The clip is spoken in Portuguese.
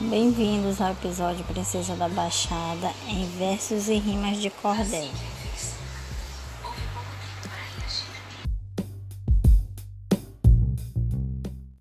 Bem-vindos ao episódio Princesa da Baixada em versos e rimas de cordel.